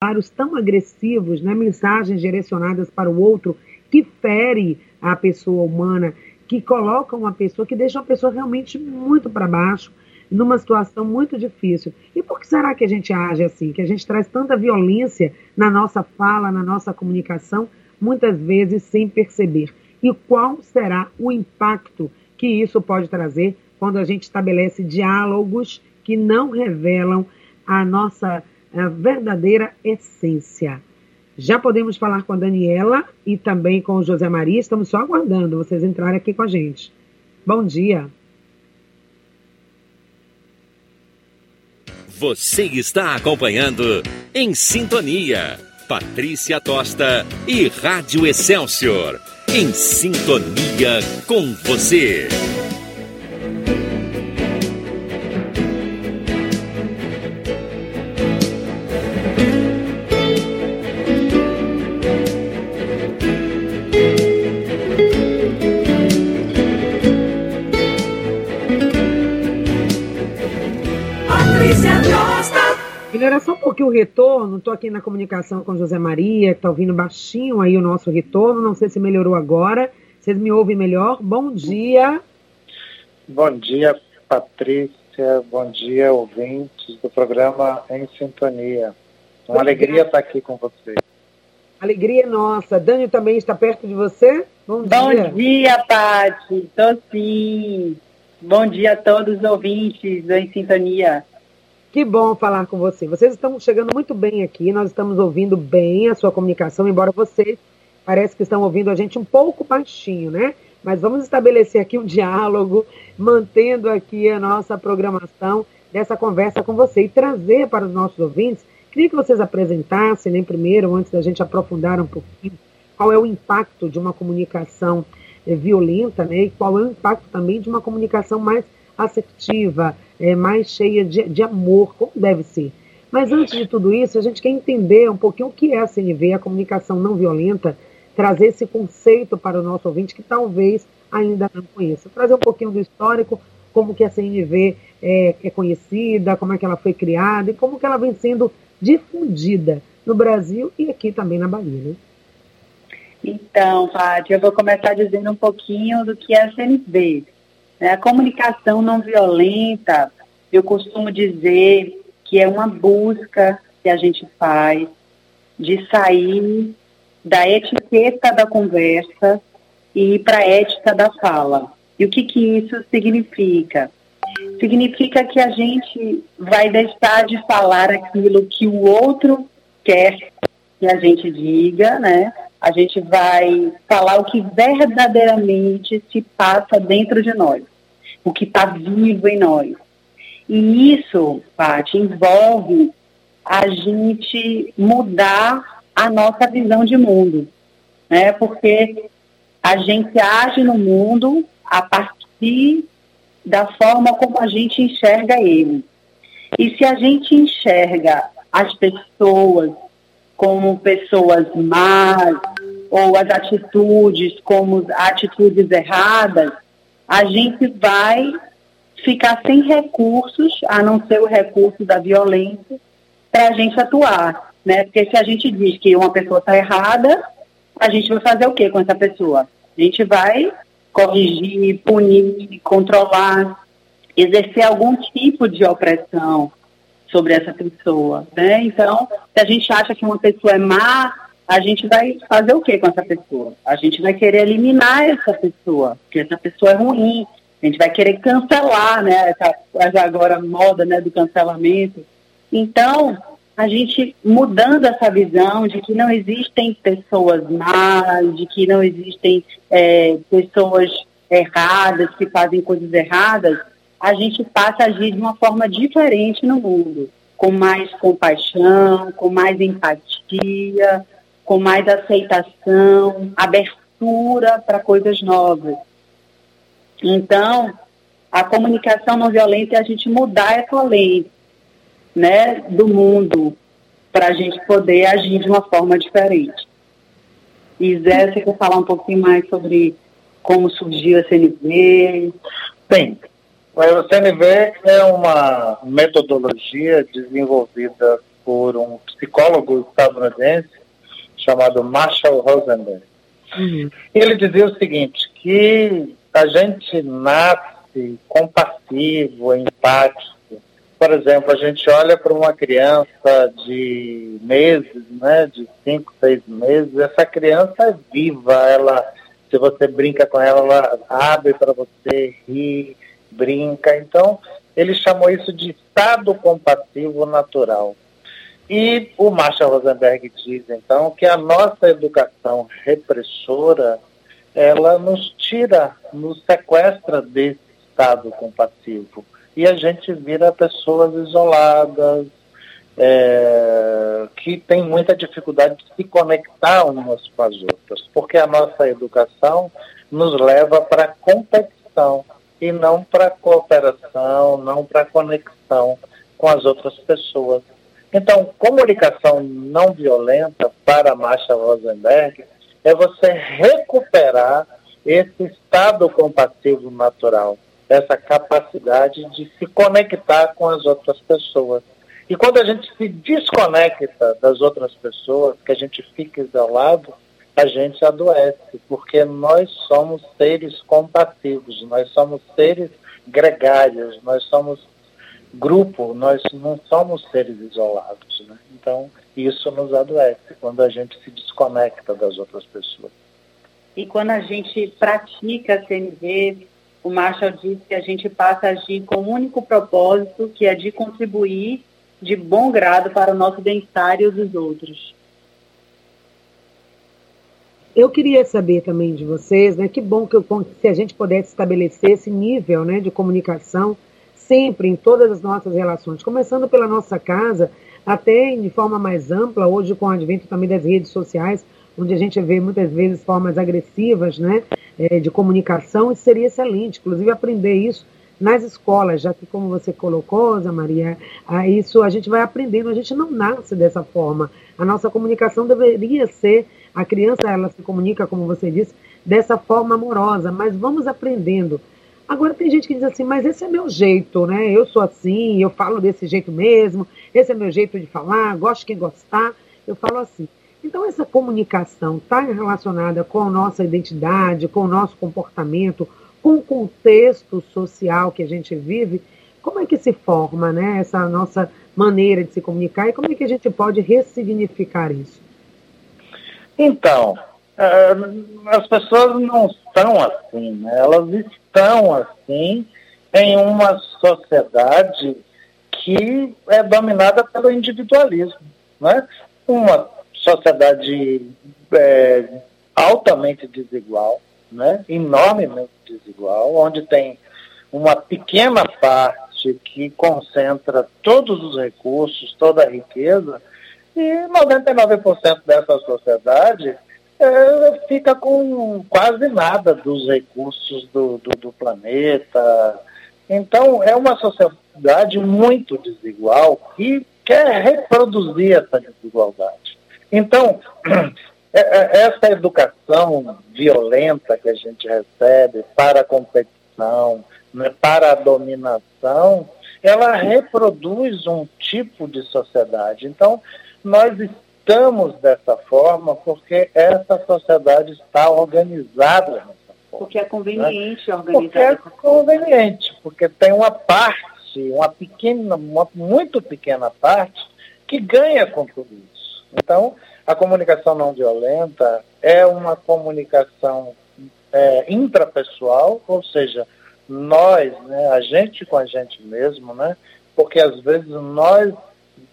comentários tão agressivos, né, mensagens direcionadas para o outro que fere a pessoa humana, que colocam uma pessoa, que deixam a pessoa realmente muito para baixo, numa situação muito difícil. E por que será que a gente age assim? Que a gente traz tanta violência na nossa fala, na nossa comunicação, muitas vezes sem perceber? E qual será o impacto que isso pode trazer quando a gente estabelece diálogos que não revelam a nossa a verdadeira essência? Já podemos falar com a Daniela e também com o José Maria. Estamos só aguardando vocês entrarem aqui com a gente. Bom dia. Você está acompanhando Em Sintonia. Patrícia Tosta e Rádio Excelsior. Em sintonia com você. Pouquinho o retorno. Estou aqui na comunicação com José Maria, que está ouvindo baixinho aí o nosso retorno. Não sei se melhorou agora. Vocês me ouvem melhor? Bom dia. Bom dia, Patrícia. Bom dia, ouvintes do programa Em Sintonia. Uma Bom alegria dia. estar aqui com vocês. Alegria nossa. Dani também está perto de você? Bom dia. Bom dia, Paty. Estou sim. Bom dia a todos os ouvintes do Em Sintonia. Que bom falar com você. Vocês estão chegando muito bem aqui, nós estamos ouvindo bem a sua comunicação, embora vocês parece que estão ouvindo a gente um pouco baixinho, né? Mas vamos estabelecer aqui um diálogo, mantendo aqui a nossa programação dessa conversa com você e trazer para os nossos ouvintes. Queria que vocês apresentassem, né, primeiro, antes da gente aprofundar um pouquinho, qual é o impacto de uma comunicação eh, violenta, né? E qual é o impacto também de uma comunicação mais assertiva, é, mais cheia de, de amor, como deve ser. Mas antes de tudo isso, a gente quer entender um pouquinho o que é a CNV, a comunicação não violenta, trazer esse conceito para o nosso ouvinte que talvez ainda não conheça. Trazer um pouquinho do histórico, como que a CNV é, é conhecida, como é que ela foi criada e como que ela vem sendo difundida no Brasil e aqui também na Bahia, né? Então, Paty, eu vou começar dizendo um pouquinho do que é a CNV. Né? A comunicação não violenta, eu costumo dizer que é uma busca que a gente faz de sair da etiqueta da conversa e ir para a ética da fala. E o que, que isso significa? Significa que a gente vai deixar de falar aquilo que o outro quer que a gente diga, né? A gente vai falar o que verdadeiramente se passa dentro de nós, o que está vivo em nós. E isso, Paty, envolve a gente mudar a nossa visão de mundo, né? Porque a gente age no mundo a partir da forma como a gente enxerga ele. E se a gente enxerga as pessoas como pessoas más, ou as atitudes como atitudes erradas, a gente vai ficar sem recursos, a não ser o recurso da violência, para a gente atuar. Né? Porque se a gente diz que uma pessoa está errada, a gente vai fazer o que com essa pessoa? A gente vai corrigir, punir, controlar, exercer algum tipo de opressão sobre essa pessoa, né? Então, se a gente acha que uma pessoa é má, a gente vai fazer o que com essa pessoa? A gente vai querer eliminar essa pessoa, porque essa pessoa é ruim. A gente vai querer cancelar, né? Essa, agora moda, né, do cancelamento. Então, a gente mudando essa visão de que não existem pessoas más, de que não existem é, pessoas erradas que fazem coisas erradas, a gente passa a agir de uma forma diferente no mundo, com mais compaixão, com mais empatia, com mais aceitação, abertura para coisas novas. Então, a comunicação não violenta é a gente mudar essa lei né, do mundo para a gente poder agir de uma forma diferente. E Zé, você quer falar um pouquinho mais sobre como surgiu a CNV? Bem, o CNV é uma metodologia desenvolvida por um psicólogo estadunidense chamado Marshall Rosenberg. Uhum. Ele dizia o seguinte, que a gente nasce compassivo, empático. Por exemplo, a gente olha para uma criança de meses, né, de cinco, seis meses, essa criança é viva, ela, se você brinca com ela, ela abre para você, ri, brinca. Então, ele chamou isso de estado compassivo natural. E o Marshall Rosenberg diz, então, que a nossa educação repressora, ela nos tira, nos sequestra desse estado compassivo. E a gente vira pessoas isoladas, é, que tem muita dificuldade de se conectar umas com as outras, porque a nossa educação nos leva para a competição e não para cooperação, não para conexão com as outras pessoas. Então, comunicação não violenta para Marcia Rosenberg é você recuperar esse estado compassivo natural, essa capacidade de se conectar com as outras pessoas. E quando a gente se desconecta das outras pessoas, que a gente fica isolado, a gente adoece, porque nós somos seres compassivos, nós somos seres gregários, nós somos grupo, nós não somos seres isolados, né? Então, isso nos adoece quando a gente se desconecta das outras pessoas. E quando a gente pratica a CNV, o Marshall diz que a gente passa a agir com um único propósito, que é de contribuir de bom grado para o nosso bem-estar e o dos outros. Eu queria saber também de vocês, né? Que bom que eu, se a gente pudesse estabelecer esse nível, né, de comunicação sempre em todas as nossas relações, começando pela nossa casa, até de forma mais ampla, hoje com o advento também das redes sociais, onde a gente vê muitas vezes formas agressivas, né, é, de comunicação, isso seria excelente, inclusive aprender isso nas escolas, já que como você colocou, Zé Maria, isso a gente vai aprendendo, a gente não nasce dessa forma. A nossa comunicação deveria ser a criança, ela se comunica, como você disse, dessa forma amorosa, mas vamos aprendendo. Agora tem gente que diz assim, mas esse é meu jeito, né? Eu sou assim, eu falo desse jeito mesmo, esse é meu jeito de falar, gosto quem gostar, eu falo assim. Então essa comunicação está relacionada com a nossa identidade, com o nosso comportamento, com o contexto social que a gente vive. Como é que se forma, né? Essa nossa maneira de se comunicar e como é que a gente pode ressignificar isso? Então, é, as pessoas não estão assim, né? elas estão assim em uma sociedade que é dominada pelo individualismo. Né? Uma sociedade é, altamente desigual, né? enormemente desigual, onde tem uma pequena parte que concentra todos os recursos, toda a riqueza, e 99% dessa sociedade é, fica com quase nada dos recursos do, do, do planeta. Então, é uma sociedade muito desigual e quer reproduzir essa desigualdade. Então, é, é, essa educação violenta que a gente recebe para a competição, né, para a dominação, ela reproduz um tipo de sociedade. Então, nós estamos dessa forma porque essa sociedade está organizada dessa forma. Porque é conveniente né? organizar. Porque é conveniente, porque tem uma parte, uma pequena, uma muito pequena parte, que ganha com tudo isso. Então, a comunicação não violenta é uma comunicação é, intrapessoal, ou seja, nós, né, a gente com a gente mesmo, né, porque às vezes nós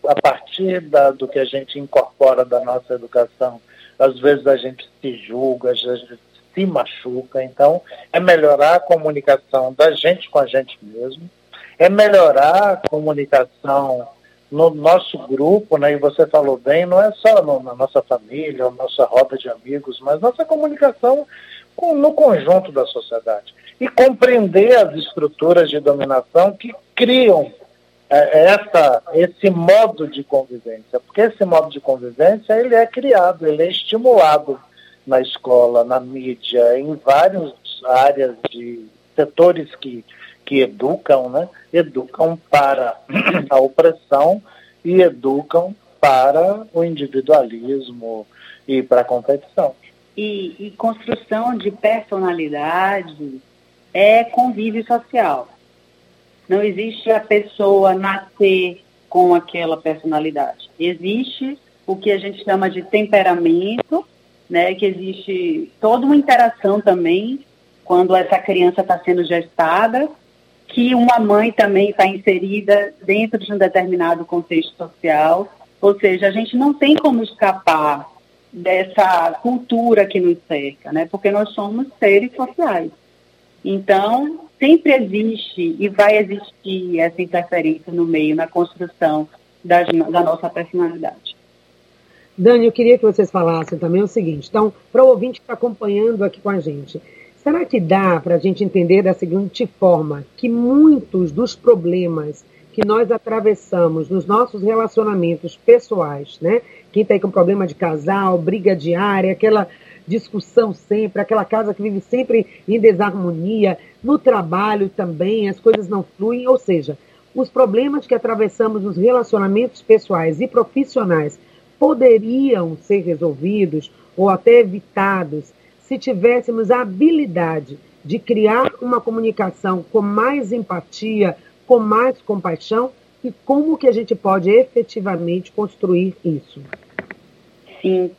a partir da, do que a gente incorpora da nossa educação, às vezes a gente se julga, a gente se machuca. Então, é melhorar a comunicação da gente com a gente mesmo, é melhorar a comunicação no nosso grupo, né? E você falou bem, não é só no, na nossa família, ou nossa roda de amigos, mas nossa comunicação com, no conjunto da sociedade. E compreender as estruturas de dominação que criam essa, esse modo de convivência, porque esse modo de convivência ele é criado, ele é estimulado na escola, na mídia, em várias áreas de setores que, que educam, né? educam para a opressão e educam para o individualismo e para a competição. E, e construção de personalidade é convívio social. Não existe a pessoa nascer com aquela personalidade. Existe o que a gente chama de temperamento, né, que existe toda uma interação também quando essa criança está sendo gestada, que uma mãe também está inserida dentro de um determinado contexto social. Ou seja, a gente não tem como escapar dessa cultura que nos cerca, né? porque nós somos seres sociais. Então, sempre existe e vai existir essa interferência no meio, na construção da, da nossa personalidade. Dani, eu queria que vocês falassem também o seguinte: então, para o ouvinte que está acompanhando aqui com a gente, será que dá para a gente entender da seguinte forma que muitos dos problemas que nós atravessamos nos nossos relacionamentos pessoais, né? Quem está aí com problema de casal, briga diária, aquela discussão sempre, aquela casa que vive sempre em desarmonia, no trabalho também as coisas não fluem, ou seja, os problemas que atravessamos nos relacionamentos pessoais e profissionais poderiam ser resolvidos ou até evitados se tivéssemos a habilidade de criar uma comunicação com mais empatia, com mais compaixão e como que a gente pode efetivamente construir isso? Sim,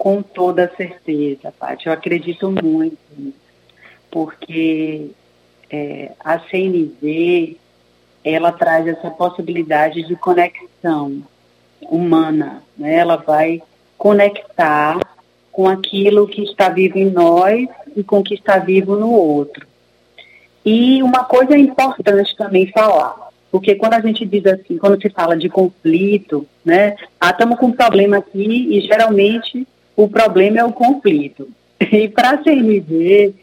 com toda certeza, Paty. Eu acredito muito nisso, porque é, a CNV ela traz essa possibilidade de conexão humana, né? ela vai conectar com aquilo que está vivo em nós e com o que está vivo no outro. E uma coisa importante também falar, porque quando a gente diz assim, quando se fala de conflito, né, ah, estamos com um problema aqui e geralmente o problema é o conflito. E para a CNV,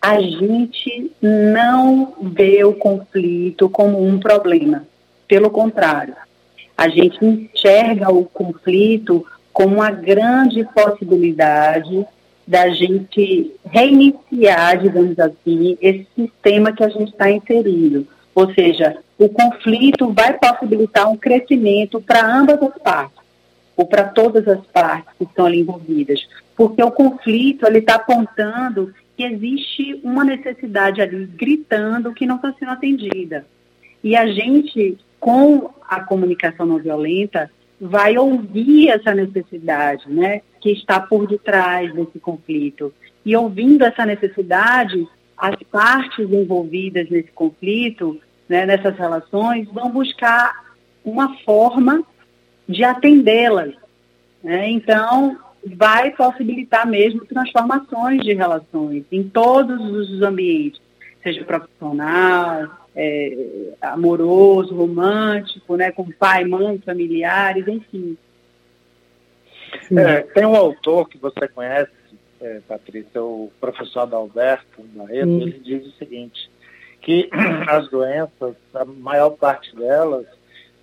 a gente não vê o conflito como um problema. Pelo contrário, a gente enxerga o conflito como uma grande possibilidade da gente reiniciar, digamos assim, esse sistema que a gente está inserido. Ou seja, o conflito vai possibilitar um crescimento para ambas as partes, ou para todas as partes que estão ali envolvidas. Porque o conflito ele está apontando que existe uma necessidade ali gritando que não está sendo atendida. E a gente, com a comunicação não violenta, vai ouvir essa necessidade, né, que está por detrás desse conflito. E ouvindo essa necessidade, as partes envolvidas nesse conflito né, nessas relações, vão buscar uma forma de atendê-las. Né? Então, vai possibilitar mesmo transformações de relações em todos os ambientes, seja profissional, é, amoroso, romântico, né, com pai, mãe, familiares, enfim. É, tem um autor que você conhece, é, Patrícia, o professor Adalberto Barreto, ele diz o seguinte, que as doenças, a maior parte delas,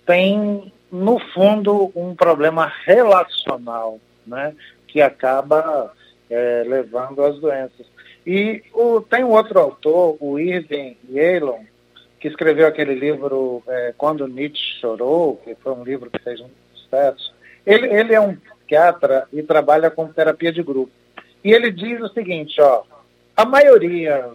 tem, no fundo, um problema relacional, né? Que acaba é, levando às doenças. E o, tem um outro autor, o Irving Yalom, que escreveu aquele livro é, Quando Nietzsche Chorou, que foi um livro que fez um sucesso. Ele, ele é um psiquiatra e trabalha com terapia de grupo. E ele diz o seguinte, ó, a maioria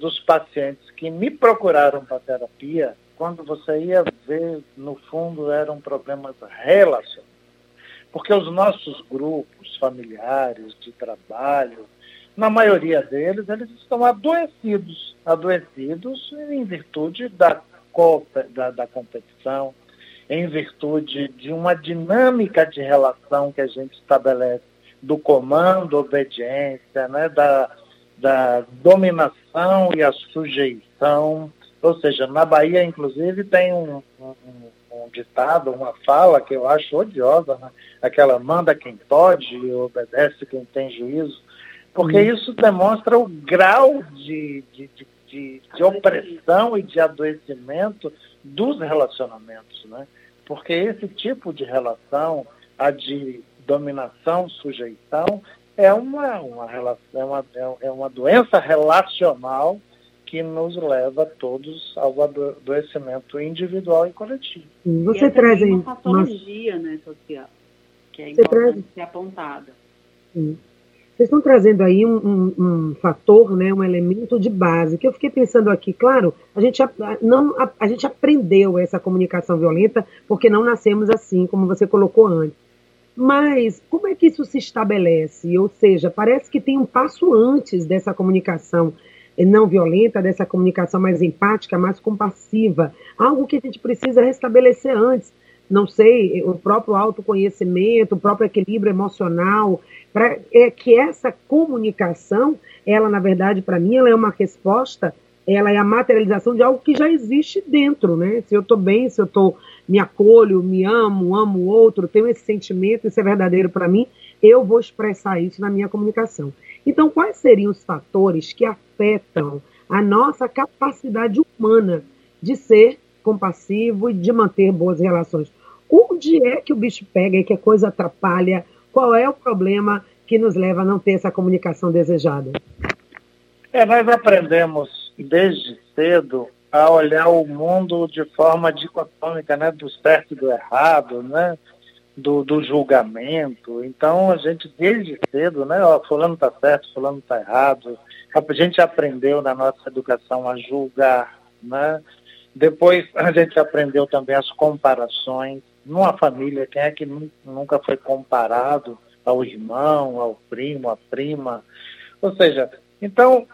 dos pacientes que me procuraram para terapia, quando você ia ver, no fundo, eram problemas relacionados. Porque os nossos grupos familiares, de trabalho, na maioria deles, eles estão adoecidos, adoecidos em virtude da, da, da competição, em virtude de uma dinâmica de relação que a gente estabelece do comando, obediência, né, da, da dominação e a sujeição. Ou seja, na Bahia, inclusive, tem um, um, um ditado, uma fala que eu acho odiosa, né? aquela manda quem pode e obedece quem tem juízo, porque hum. isso demonstra o grau de, de, de, de, de opressão e de adoecimento dos relacionamentos, né? Porque esse tipo de relação, a de dominação, sujeição, é uma, uma, relação, é uma, é, é uma doença relacional que nos leva todos ao adoecimento individual e coletivo. Você e traz aí uma patologia né, social, que é importante traz... ser apontada. Sim. Vocês estão trazendo aí um, um, um, fator, né, um elemento de base, que eu fiquei pensando aqui, claro, a gente, não, a, a gente aprendeu essa comunicação violenta porque não nascemos assim, como você colocou antes. Mas como é que isso se estabelece? Ou seja, parece que tem um passo antes dessa comunicação não violenta, dessa comunicação mais empática, mais compassiva, algo que a gente precisa restabelecer antes. Não sei, o próprio autoconhecimento, o próprio equilíbrio emocional, para é, que essa comunicação, ela na verdade para mim, ela é uma resposta, ela é a materialização de algo que já existe dentro, né? Se eu estou bem, se eu tô, me acolho, me amo, amo o outro, tenho esse sentimento, isso é verdadeiro para mim, eu vou expressar isso na minha comunicação. Então, quais seriam os fatores que afetam a nossa capacidade humana de ser compassivo e de manter boas relações? Onde é que o bicho pega e que a coisa atrapalha qual é o problema que nos leva a não ter essa comunicação desejada? É, nós aprendemos desde cedo a olhar o mundo de forma dicotômica, né, do certo e do errado, né, do, do julgamento. Então a gente desde cedo, né, ó, fulano está certo, fulano está errado. A gente aprendeu na nossa educação a julgar, né? Depois a gente aprendeu também as comparações numa família, quem é que nunca foi comparado ao irmão, ao primo, à prima? Ou seja, então,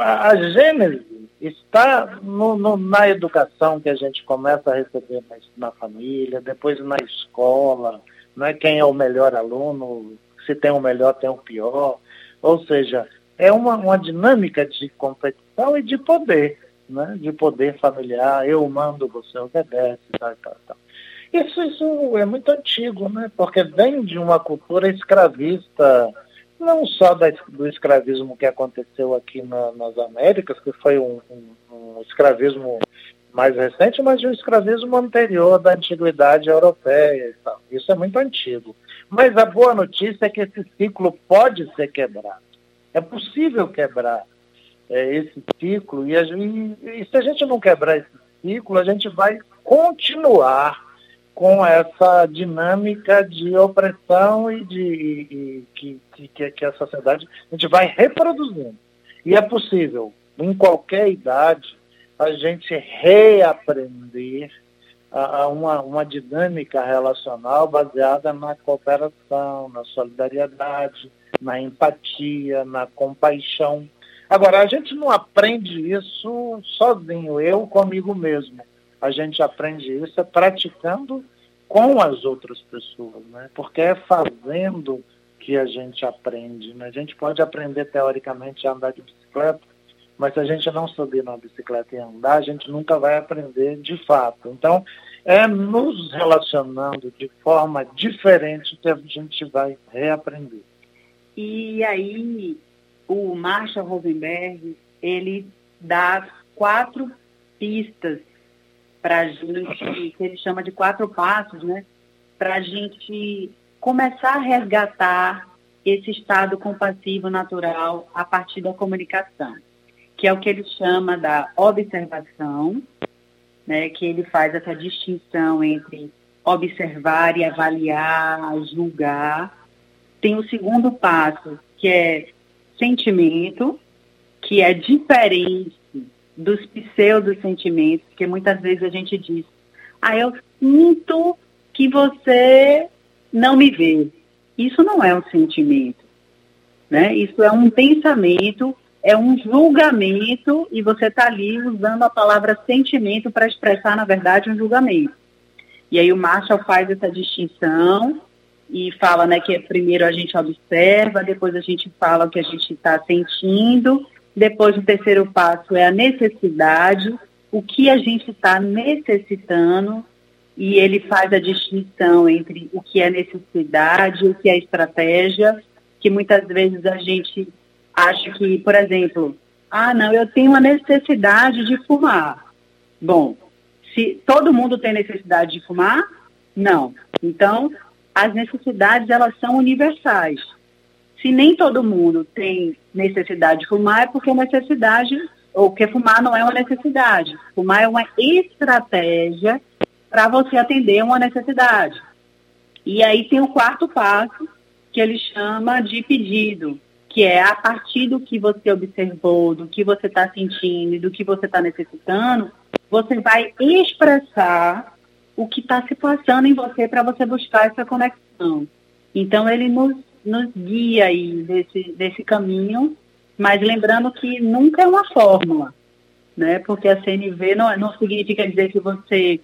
a, a gênese está no, no, na educação que a gente começa a receber na, na família, depois na escola, não é quem é o melhor aluno, se tem o melhor, tem o pior. Ou seja, é uma, uma dinâmica de competição e de poder, né? de poder familiar. Eu mando, você obedece, tal, tal, tal. Isso, isso é muito antigo, né? Porque vem de uma cultura escravista, não só da, do escravismo que aconteceu aqui na, nas Américas, que foi um, um, um, escravismo mais recente, mas de um escravismo anterior da antiguidade europeia. Isso é muito antigo. Mas a boa notícia é que esse ciclo pode ser quebrado. É possível quebrar é, esse ciclo e, a, e, e se a gente não quebrar esse ciclo, a gente vai continuar com essa dinâmica de opressão e de e, que, que, que a sociedade a gente vai reproduzindo. E é possível, em qualquer idade, a gente reaprender a, a uma, uma dinâmica relacional baseada na cooperação, na solidariedade, na empatia, na compaixão. Agora, a gente não aprende isso sozinho, eu comigo mesmo a gente aprende isso é praticando com as outras pessoas, né? Porque é fazendo que a gente aprende. Né? A gente pode aprender teoricamente a andar de bicicleta, mas se a gente não subir na bicicleta e andar, a gente nunca vai aprender de fato. Então, é nos relacionando de forma diferente que a gente vai reaprender. E aí, o Marshall Rosenberg, ele dá quatro pistas para a gente, que ele chama de quatro passos, né? Para a gente começar a resgatar esse estado compassivo natural a partir da comunicação, que é o que ele chama da observação, né? Que ele faz essa distinção entre observar e avaliar, julgar. Tem o segundo passo, que é sentimento, que é diferente dos pseudos sentimentos, que muitas vezes a gente diz, ah, eu sinto que você não me vê. Isso não é um sentimento, né? Isso é um pensamento, é um julgamento e você está ali usando a palavra sentimento para expressar, na verdade, um julgamento. E aí o Marshall faz essa distinção e fala né, que primeiro a gente observa, depois a gente fala o que a gente está sentindo depois, o terceiro passo é a necessidade, o que a gente está necessitando, e ele faz a distinção entre o que é necessidade o que é estratégia, que muitas vezes a gente acha que, por exemplo, ah, não, eu tenho uma necessidade de fumar. Bom, se todo mundo tem necessidade de fumar, não. Então, as necessidades elas são universais se nem todo mundo tem necessidade de fumar, é porque necessidade ou que fumar não é uma necessidade. Fumar é uma estratégia para você atender uma necessidade. E aí tem o quarto passo, que ele chama de pedido, que é a partir do que você observou, do que você está sentindo e do que você está necessitando, você vai expressar o que está se passando em você para você buscar essa conexão. Então ele nos, nos guia aí desse, desse caminho mas lembrando que nunca é uma fórmula, né? Porque a CNV não, não significa dizer que você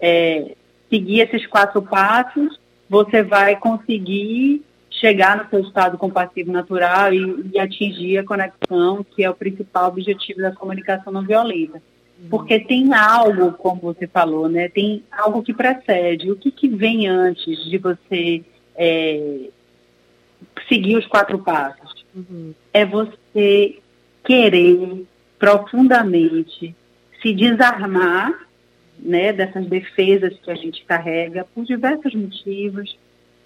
é, seguir esses quatro passos, você vai conseguir chegar no seu estado compassivo natural e, e, atingir a conexão, que é o principal objetivo da comunicação não violenta. Porque tem algo, como você falou, né? Tem algo que precede. O que, que vem antes de você é, seguir os quatro passos? Uhum. É você querer profundamente se desarmar né, dessas defesas que a gente carrega por diversos motivos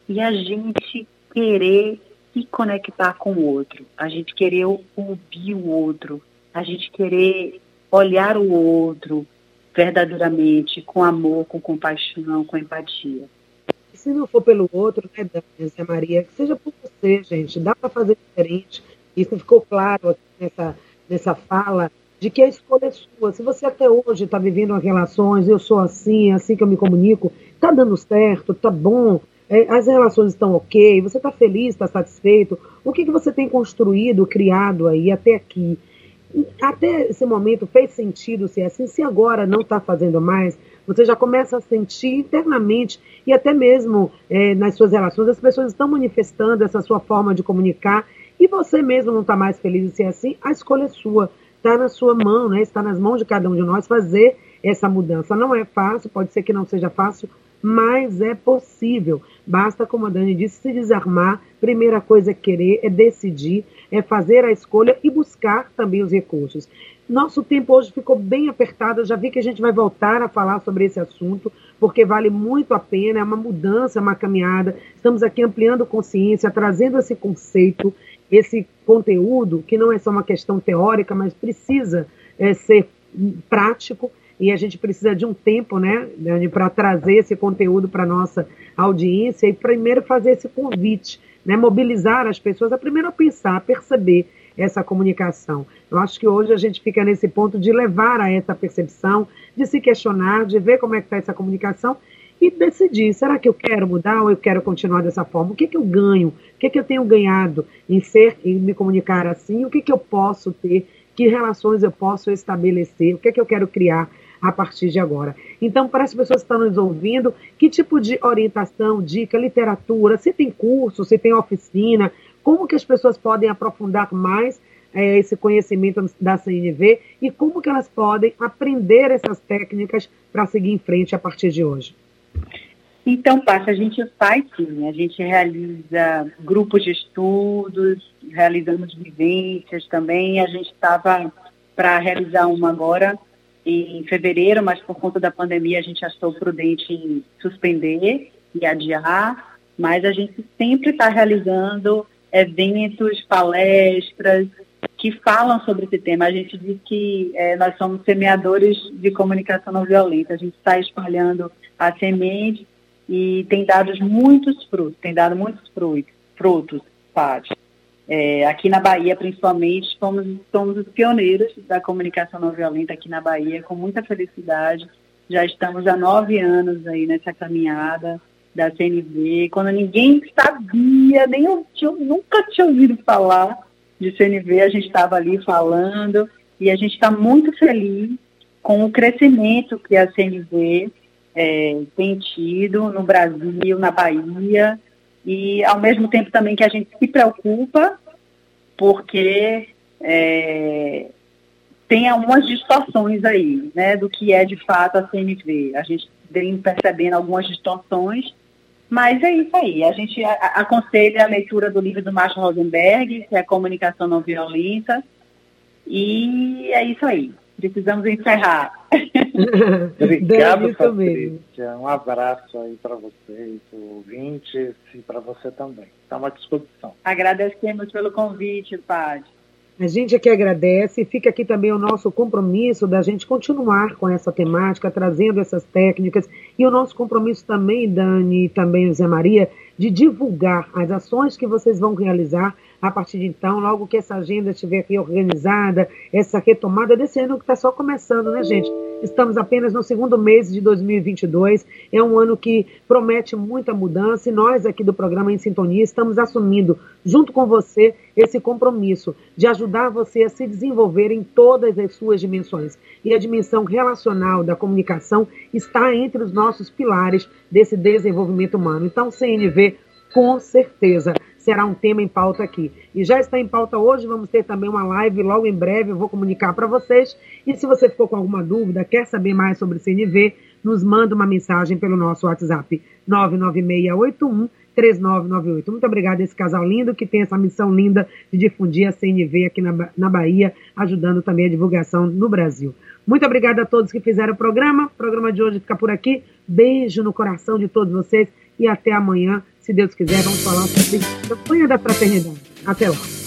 e a gente querer se conectar com o outro, a gente querer ouvir o outro, a gente querer olhar o outro verdadeiramente com amor, com compaixão, com empatia se não for pelo outro, né, Dani, Maria, que seja por você, gente. Dá para fazer diferente. Isso ficou claro aqui nessa, nessa fala, de que a escolha é sua. Se você até hoje está vivendo relações, eu sou assim, é assim que eu me comunico, está dando certo, está bom, é, as relações estão ok, você está feliz, está satisfeito, o que, que você tem construído, criado aí até aqui? Até esse momento fez sentido ser assim, se agora não está fazendo mais, você já começa a sentir internamente e até mesmo é, nas suas relações, as pessoas estão manifestando essa sua forma de comunicar e você mesmo não está mais feliz de ser assim, a escolha é sua, está na sua mão, né? está nas mãos de cada um de nós fazer essa mudança. Não é fácil, pode ser que não seja fácil, mas é possível. Basta, como a Dani disse, se desarmar. Primeira coisa é querer, é decidir, é fazer a escolha e buscar também os recursos. Nosso tempo hoje ficou bem apertado. Eu já vi que a gente vai voltar a falar sobre esse assunto, porque vale muito a pena. É uma mudança, uma caminhada. Estamos aqui ampliando consciência, trazendo esse conceito, esse conteúdo, que não é só uma questão teórica, mas precisa é, ser prático. E a gente precisa de um tempo, né, para trazer esse conteúdo para nossa audiência e primeiro fazer esse convite, né, mobilizar as pessoas a primeiro pensar, perceber essa comunicação. Eu acho que hoje a gente fica nesse ponto de levar a essa percepção, de se questionar, de ver como é que está essa comunicação e decidir, será que eu quero mudar ou eu quero continuar dessa forma? O que, que eu ganho? O que, que eu tenho ganhado em ser e me comunicar assim? O que, que eu posso ter? Que relações eu posso estabelecer? O que, que eu quero criar a partir de agora? Então, para as pessoas que estão nos ouvindo, que tipo de orientação, dica, literatura, se tem curso, se tem oficina, como que as pessoas podem aprofundar mais é, esse conhecimento da CNV e como que elas podem aprender essas técnicas para seguir em frente a partir de hoje? Então, Paty, a gente faz sim, a gente realiza grupos de estudos, realizamos vivências também, a gente estava para realizar uma agora em fevereiro, mas por conta da pandemia a gente achou prudente suspender e adiar, mas a gente sempre está realizando eventos, palestras que falam sobre esse tema. A gente diz que é, nós somos semeadores de comunicação não violenta. A gente está espalhando a semente e tem dado muitos frutos, tem dado muitos frutos, frutos Paty. É, aqui na Bahia, principalmente, somos, somos os pioneiros da comunicação não violenta aqui na Bahia, com muita felicidade. Já estamos há nove anos aí nessa caminhada da CNV, quando ninguém sabia, nem eu tinha, nunca tinha ouvido falar de CNV, a gente estava ali falando e a gente está muito feliz com o crescimento que a CNV é, tem tido no Brasil, na Bahia, e ao mesmo tempo também que a gente se preocupa, porque é, tem algumas distorções aí, né, do que é de fato a CNV. A gente vem percebendo algumas distorções mas é isso aí. A gente aconselha a leitura do livro do Marshall Rosenberg, que é Comunicação Não Violenta. E é isso aí. Precisamos encerrar. Obrigado, Patrícia. Um abraço aí para vocês, ouvintes, e para você também. Estamos à disposição. Agradecemos pelo convite, Padre. A gente aqui agradece, fica aqui também o nosso compromisso da gente continuar com essa temática, trazendo essas técnicas, e o nosso compromisso também, Dani, e também José Maria, de divulgar as ações que vocês vão realizar a partir de então, logo que essa agenda estiver aqui organizada, essa retomada desse ano que está só começando, né, gente? Estamos apenas no segundo mês de 2022. É um ano que promete muita mudança e nós aqui do programa Em Sintonia estamos assumindo, junto com você, esse compromisso de ajudar você a se desenvolver em todas as suas dimensões. E a dimensão relacional da comunicação está entre os nossos pilares desse desenvolvimento humano. Então, CNV, com certeza será um tema em pauta aqui. E já está em pauta hoje, vamos ter também uma live logo em breve, eu vou comunicar para vocês. E se você ficou com alguma dúvida, quer saber mais sobre CNV, nos manda uma mensagem pelo nosso WhatsApp 99681 3998. Muito obrigada a esse casal lindo que tem essa missão linda de difundir a CNV aqui na, na Bahia, ajudando também a divulgação no Brasil. Muito obrigada a todos que fizeram o programa. O programa de hoje fica por aqui. Beijo no coração de todos vocês e até amanhã se Deus quiser, vamos falar sobre a campanha da fraternidade. Até lá.